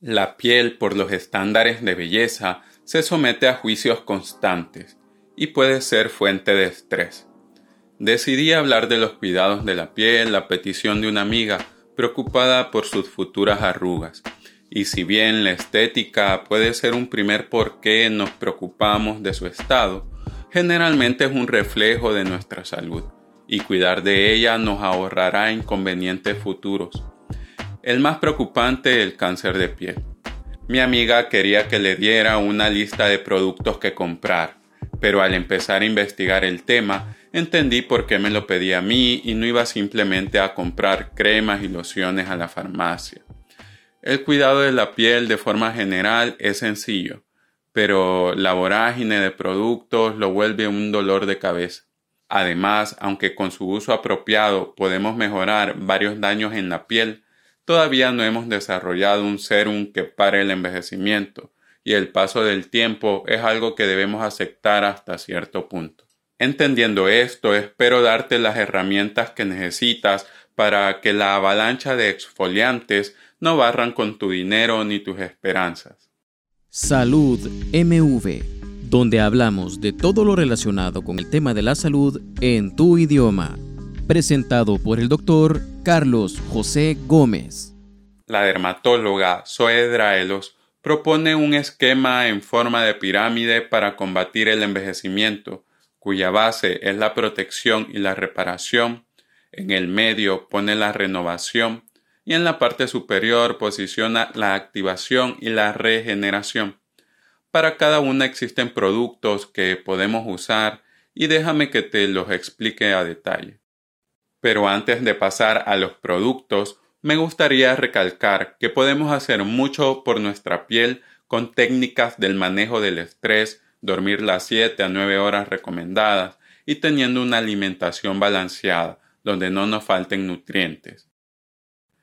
La piel, por los estándares de belleza, se somete a juicios constantes y puede ser fuente de estrés. Decidí hablar de los cuidados de la piel, la petición de una amiga preocupada por sus futuras arrugas. Y si bien la estética puede ser un primer por qué nos preocupamos de su estado, generalmente es un reflejo de nuestra salud, y cuidar de ella nos ahorrará inconvenientes futuros. El más preocupante, el cáncer de piel. Mi amiga quería que le diera una lista de productos que comprar, pero al empezar a investigar el tema, entendí por qué me lo pedía a mí y no iba simplemente a comprar cremas y lociones a la farmacia. El cuidado de la piel de forma general es sencillo, pero la vorágine de productos lo vuelve un dolor de cabeza. Además, aunque con su uso apropiado podemos mejorar varios daños en la piel, Todavía no hemos desarrollado un serum que pare el envejecimiento, y el paso del tiempo es algo que debemos aceptar hasta cierto punto. Entendiendo esto, espero darte las herramientas que necesitas para que la avalancha de exfoliantes no barran con tu dinero ni tus esperanzas. Salud MV, donde hablamos de todo lo relacionado con el tema de la salud en tu idioma presentado por el doctor Carlos José Gómez. La dermatóloga Zoe Draelos propone un esquema en forma de pirámide para combatir el envejecimiento, cuya base es la protección y la reparación, en el medio pone la renovación y en la parte superior posiciona la activación y la regeneración. Para cada una existen productos que podemos usar y déjame que te los explique a detalle. Pero antes de pasar a los productos, me gustaría recalcar que podemos hacer mucho por nuestra piel con técnicas del manejo del estrés, dormir las 7 a 9 horas recomendadas y teniendo una alimentación balanceada, donde no nos falten nutrientes.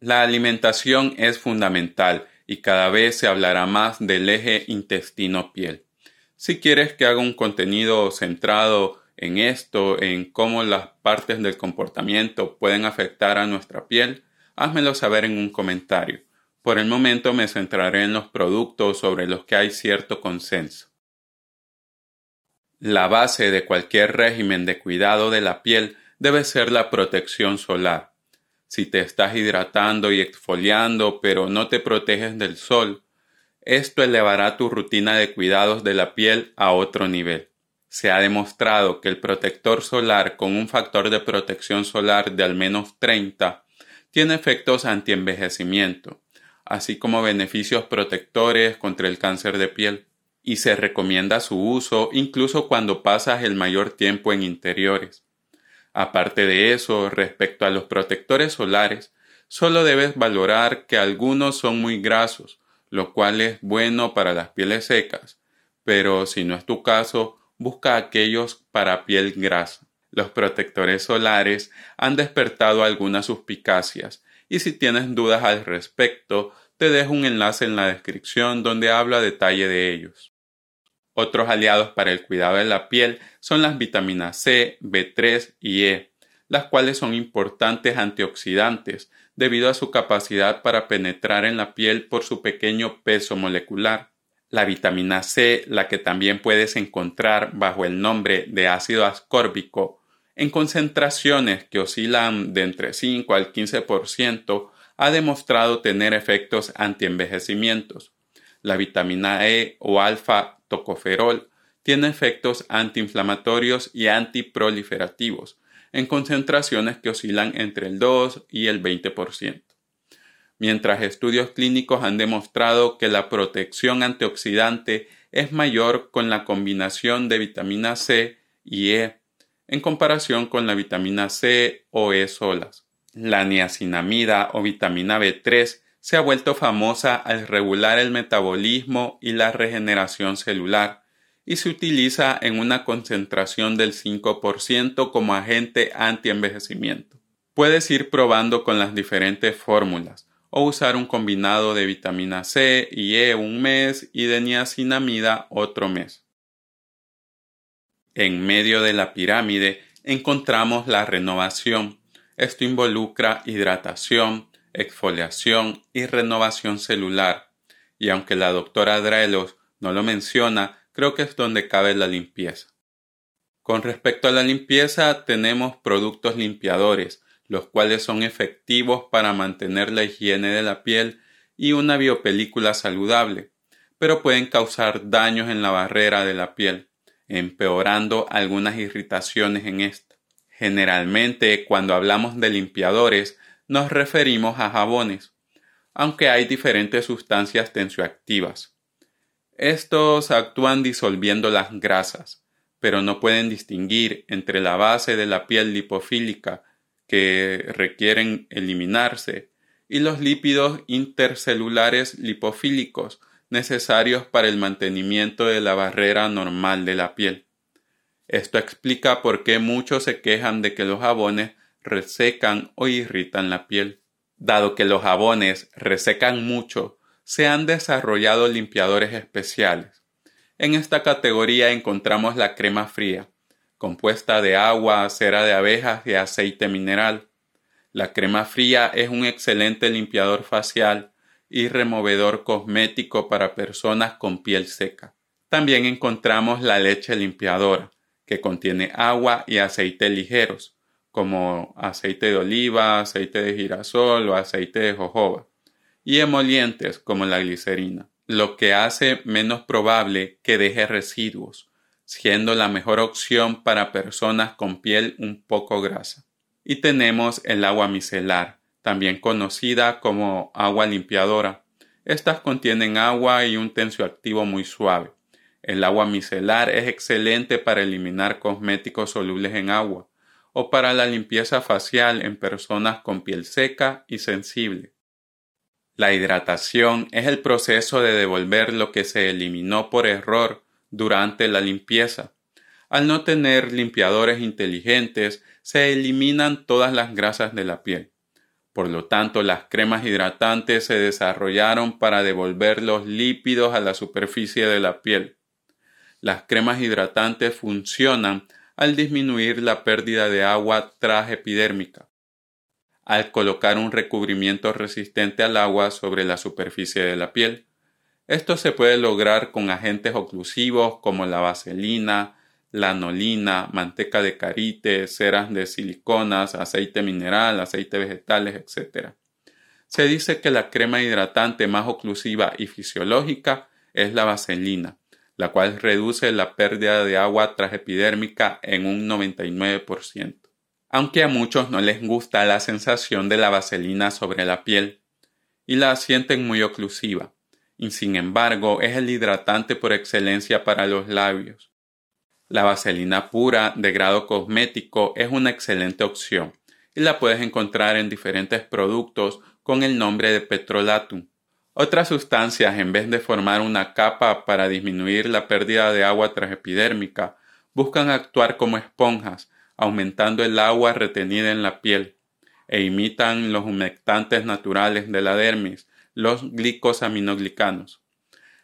La alimentación es fundamental y cada vez se hablará más del eje intestino-piel. Si quieres que haga un contenido centrado en esto, en cómo las partes del comportamiento pueden afectar a nuestra piel, házmelo saber en un comentario. Por el momento me centraré en los productos sobre los que hay cierto consenso. La base de cualquier régimen de cuidado de la piel debe ser la protección solar. Si te estás hidratando y exfoliando pero no te proteges del sol, esto elevará tu rutina de cuidados de la piel a otro nivel se ha demostrado que el protector solar con un factor de protección solar de al menos 30 tiene efectos antienvejecimiento, así como beneficios protectores contra el cáncer de piel, y se recomienda su uso incluso cuando pasas el mayor tiempo en interiores. Aparte de eso, respecto a los protectores solares, solo debes valorar que algunos son muy grasos, lo cual es bueno para las pieles secas, pero si no es tu caso, busca aquellos para piel grasa. Los protectores solares han despertado algunas suspicacias y si tienes dudas al respecto, te dejo un enlace en la descripción donde habla detalle de ellos. Otros aliados para el cuidado de la piel son las vitaminas C, B3 y E, las cuales son importantes antioxidantes debido a su capacidad para penetrar en la piel por su pequeño peso molecular. La vitamina C, la que también puedes encontrar bajo el nombre de ácido ascórbico, en concentraciones que oscilan de entre 5 al 15%, ha demostrado tener efectos antienvejecimientos. La vitamina E o alfa tocoferol tiene efectos antiinflamatorios y antiproliferativos, en concentraciones que oscilan entre el 2 y el 20% mientras estudios clínicos han demostrado que la protección antioxidante es mayor con la combinación de vitamina C y E en comparación con la vitamina C o E solas. La niacinamida o vitamina B3 se ha vuelto famosa al regular el metabolismo y la regeneración celular y se utiliza en una concentración del 5% como agente anti-envejecimiento. Puedes ir probando con las diferentes fórmulas o usar un combinado de vitamina C y E un mes y de niacinamida otro mes. En medio de la pirámide encontramos la renovación. Esto involucra hidratación, exfoliación y renovación celular. y aunque la doctora Drelos no lo menciona, creo que es donde cabe la limpieza. Con respecto a la limpieza, tenemos productos limpiadores, los cuales son efectivos para mantener la higiene de la piel y una biopelícula saludable, pero pueden causar daños en la barrera de la piel, empeorando algunas irritaciones en esta. Generalmente, cuando hablamos de limpiadores, nos referimos a jabones, aunque hay diferentes sustancias tensioactivas. Estos actúan disolviendo las grasas, pero no pueden distinguir entre la base de la piel lipofílica que requieren eliminarse y los lípidos intercelulares lipofílicos necesarios para el mantenimiento de la barrera normal de la piel. Esto explica por qué muchos se quejan de que los jabones resecan o irritan la piel. Dado que los jabones resecan mucho, se han desarrollado limpiadores especiales. En esta categoría encontramos la crema fría, compuesta de agua, cera de abejas y aceite mineral. La crema fría es un excelente limpiador facial y removedor cosmético para personas con piel seca. También encontramos la leche limpiadora, que contiene agua y aceite ligeros, como aceite de oliva, aceite de girasol o aceite de jojoba, y emolientes como la glicerina, lo que hace menos probable que deje residuos, siendo la mejor opción para personas con piel un poco grasa. Y tenemos el agua micelar, también conocida como agua limpiadora. Estas contienen agua y un tensioactivo muy suave. El agua micelar es excelente para eliminar cosméticos solubles en agua o para la limpieza facial en personas con piel seca y sensible. La hidratación es el proceso de devolver lo que se eliminó por error durante la limpieza. Al no tener limpiadores inteligentes, se eliminan todas las grasas de la piel. Por lo tanto, las cremas hidratantes se desarrollaron para devolver los lípidos a la superficie de la piel. Las cremas hidratantes funcionan al disminuir la pérdida de agua epidérmica, al colocar un recubrimiento resistente al agua sobre la superficie de la piel. Esto se puede lograr con agentes oclusivos como la vaselina, lanolina, manteca de karité, ceras de siliconas, aceite mineral, aceite vegetales, etc. Se dice que la crema hidratante más oclusiva y fisiológica es la vaselina, la cual reduce la pérdida de agua transepidérmica en un 99%. Aunque a muchos no les gusta la sensación de la vaselina sobre la piel y la sienten muy oclusiva, y sin embargo es el hidratante por excelencia para los labios. La vaselina pura de grado cosmético es una excelente opción y la puedes encontrar en diferentes productos con el nombre de petrolatum. Otras sustancias, en vez de formar una capa para disminuir la pérdida de agua transepidérmica, buscan actuar como esponjas, aumentando el agua retenida en la piel, e imitan los humectantes naturales de la dermis, los glicosaminoglicanos.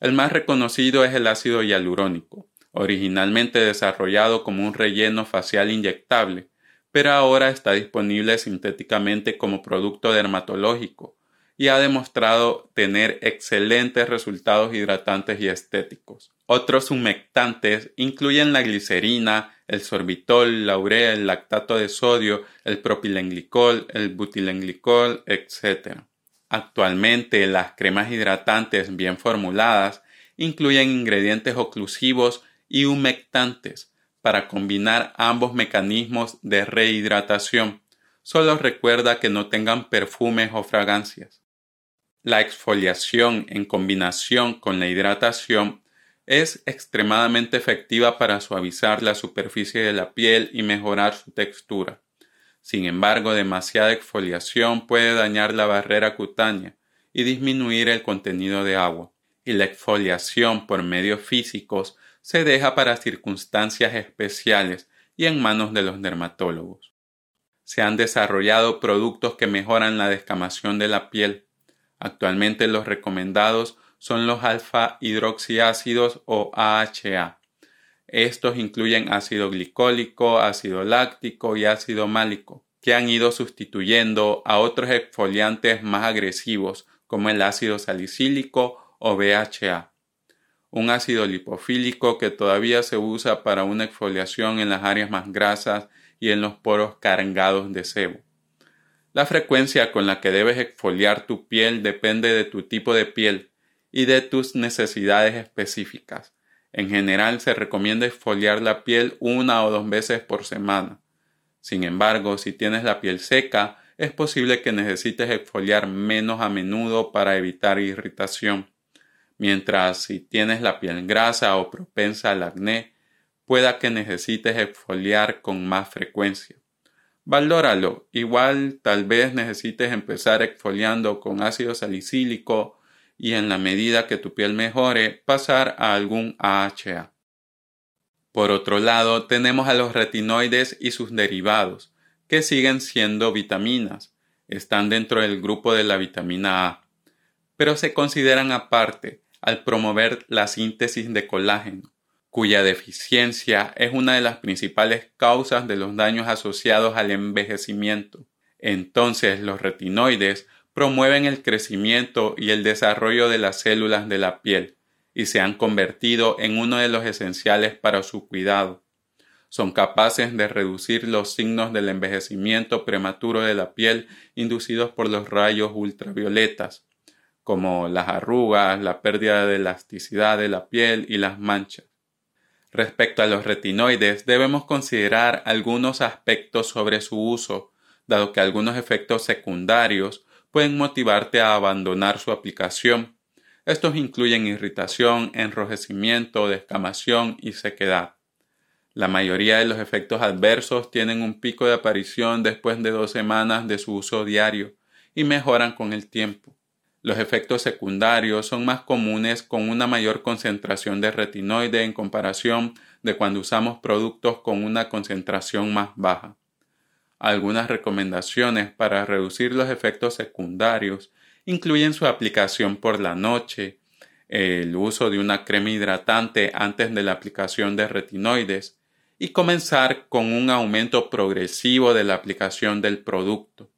El más reconocido es el ácido hialurónico originalmente desarrollado como un relleno facial inyectable, pero ahora está disponible sintéticamente como producto dermatológico y ha demostrado tener excelentes resultados hidratantes y estéticos. Otros humectantes incluyen la glicerina, el sorbitol, la urea, el lactato de sodio, el propilenglicol, el butilenglicol, etc. Actualmente las cremas hidratantes bien formuladas incluyen ingredientes oclusivos y humectantes para combinar ambos mecanismos de rehidratación. Solo recuerda que no tengan perfumes o fragancias. La exfoliación en combinación con la hidratación es extremadamente efectiva para suavizar la superficie de la piel y mejorar su textura. Sin embargo, demasiada exfoliación puede dañar la barrera cutánea y disminuir el contenido de agua, y la exfoliación por medios físicos se deja para circunstancias especiales y en manos de los dermatólogos. Se han desarrollado productos que mejoran la descamación de la piel. Actualmente los recomendados son los alfa hidroxiácidos o AHA. Estos incluyen ácido glicólico, ácido láctico y ácido málico, que han ido sustituyendo a otros exfoliantes más agresivos como el ácido salicílico o BHA, un ácido lipofílico que todavía se usa para una exfoliación en las áreas más grasas y en los poros cargados de sebo. La frecuencia con la que debes exfoliar tu piel depende de tu tipo de piel y de tus necesidades específicas. En general se recomienda exfoliar la piel una o dos veces por semana. Sin embargo, si tienes la piel seca, es posible que necesites exfoliar menos a menudo para evitar irritación, mientras si tienes la piel grasa o propensa al acné, pueda que necesites exfoliar con más frecuencia. Valóralo, igual tal vez necesites empezar exfoliando con ácido salicílico y en la medida que tu piel mejore pasar a algún AHA. Por otro lado, tenemos a los retinoides y sus derivados, que siguen siendo vitaminas, están dentro del grupo de la vitamina A, pero se consideran aparte al promover la síntesis de colágeno, cuya deficiencia es una de las principales causas de los daños asociados al envejecimiento. Entonces los retinoides promueven el crecimiento y el desarrollo de las células de la piel y se han convertido en uno de los esenciales para su cuidado. Son capaces de reducir los signos del envejecimiento prematuro de la piel inducidos por los rayos ultravioletas, como las arrugas, la pérdida de elasticidad de la piel y las manchas. Respecto a los retinoides, debemos considerar algunos aspectos sobre su uso, dado que algunos efectos secundarios pueden motivarte a abandonar su aplicación. Estos incluyen irritación, enrojecimiento, descamación y sequedad. La mayoría de los efectos adversos tienen un pico de aparición después de dos semanas de su uso diario y mejoran con el tiempo. Los efectos secundarios son más comunes con una mayor concentración de retinoide en comparación de cuando usamos productos con una concentración más baja. Algunas recomendaciones para reducir los efectos secundarios incluyen su aplicación por la noche, el uso de una crema hidratante antes de la aplicación de retinoides y comenzar con un aumento progresivo de la aplicación del producto.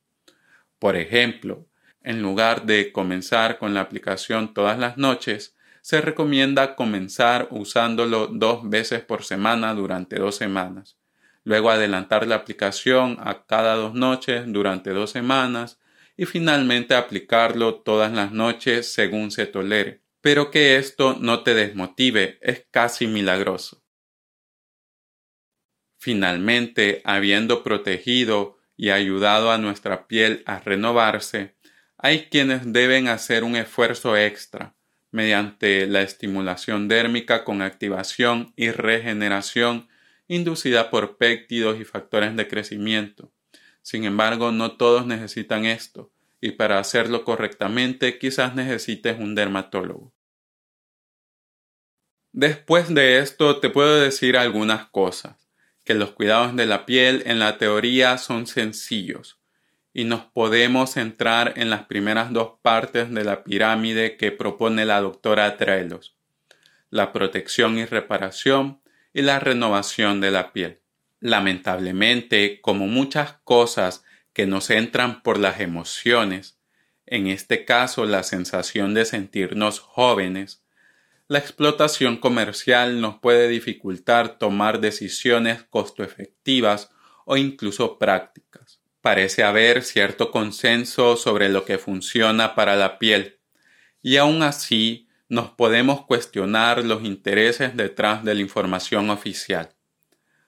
Por ejemplo, en lugar de comenzar con la aplicación todas las noches, se recomienda comenzar usándolo dos veces por semana durante dos semanas luego adelantar la aplicación a cada dos noches durante dos semanas y finalmente aplicarlo todas las noches según se tolere. Pero que esto no te desmotive, es casi milagroso. Finalmente, habiendo protegido y ayudado a nuestra piel a renovarse, hay quienes deben hacer un esfuerzo extra mediante la estimulación dérmica con activación y regeneración inducida por péptidos y factores de crecimiento. Sin embargo, no todos necesitan esto, y para hacerlo correctamente quizás necesites un dermatólogo. Después de esto te puedo decir algunas cosas, que los cuidados de la piel en la teoría son sencillos, y nos podemos centrar en las primeras dos partes de la pirámide que propone la doctora Trelos, la protección y reparación y la renovación de la piel. Lamentablemente, como muchas cosas que nos entran por las emociones, en este caso la sensación de sentirnos jóvenes, la explotación comercial nos puede dificultar tomar decisiones costo efectivas o incluso prácticas. Parece haber cierto consenso sobre lo que funciona para la piel, y aún así nos podemos cuestionar los intereses detrás de la información oficial.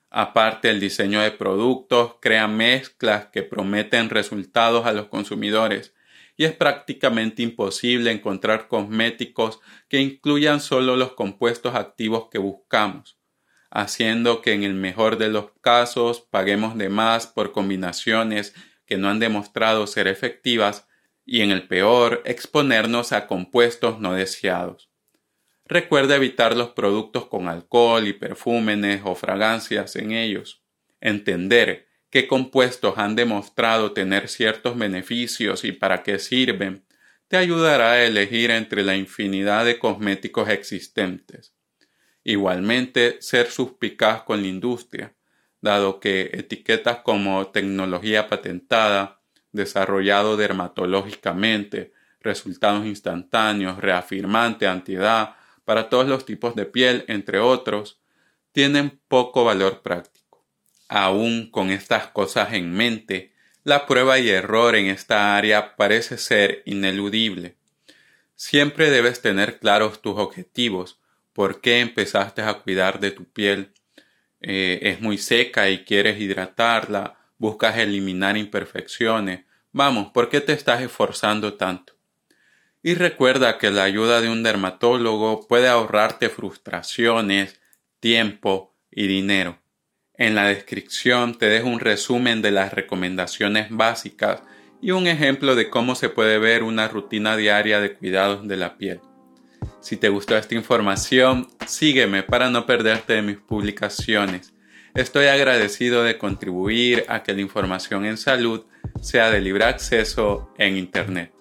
Aparte, el diseño de productos crea mezclas que prometen resultados a los consumidores y es prácticamente imposible encontrar cosméticos que incluyan solo los compuestos activos que buscamos, haciendo que en el mejor de los casos paguemos de más por combinaciones que no han demostrado ser efectivas y en el peor exponernos a compuestos no deseados. Recuerda evitar los productos con alcohol y perfúmenes o fragancias en ellos. Entender qué compuestos han demostrado tener ciertos beneficios y para qué sirven te ayudará a elegir entre la infinidad de cosméticos existentes. Igualmente, ser suspicaz con la industria, dado que etiquetas como tecnología patentada, desarrollado dermatológicamente, resultados instantáneos, reafirmante, antiedad, para todos los tipos de piel, entre otros, tienen poco valor práctico. Aún con estas cosas en mente, la prueba y error en esta área parece ser ineludible. Siempre debes tener claros tus objetivos, por qué empezaste a cuidar de tu piel. Eh, es muy seca y quieres hidratarla, buscas eliminar imperfecciones. Vamos, ¿por qué te estás esforzando tanto? Y recuerda que la ayuda de un dermatólogo puede ahorrarte frustraciones, tiempo y dinero. En la descripción te dejo un resumen de las recomendaciones básicas y un ejemplo de cómo se puede ver una rutina diaria de cuidados de la piel. Si te gustó esta información, sígueme para no perderte de mis publicaciones. Estoy agradecido de contribuir a que la información en salud sea de libre acceso en Internet.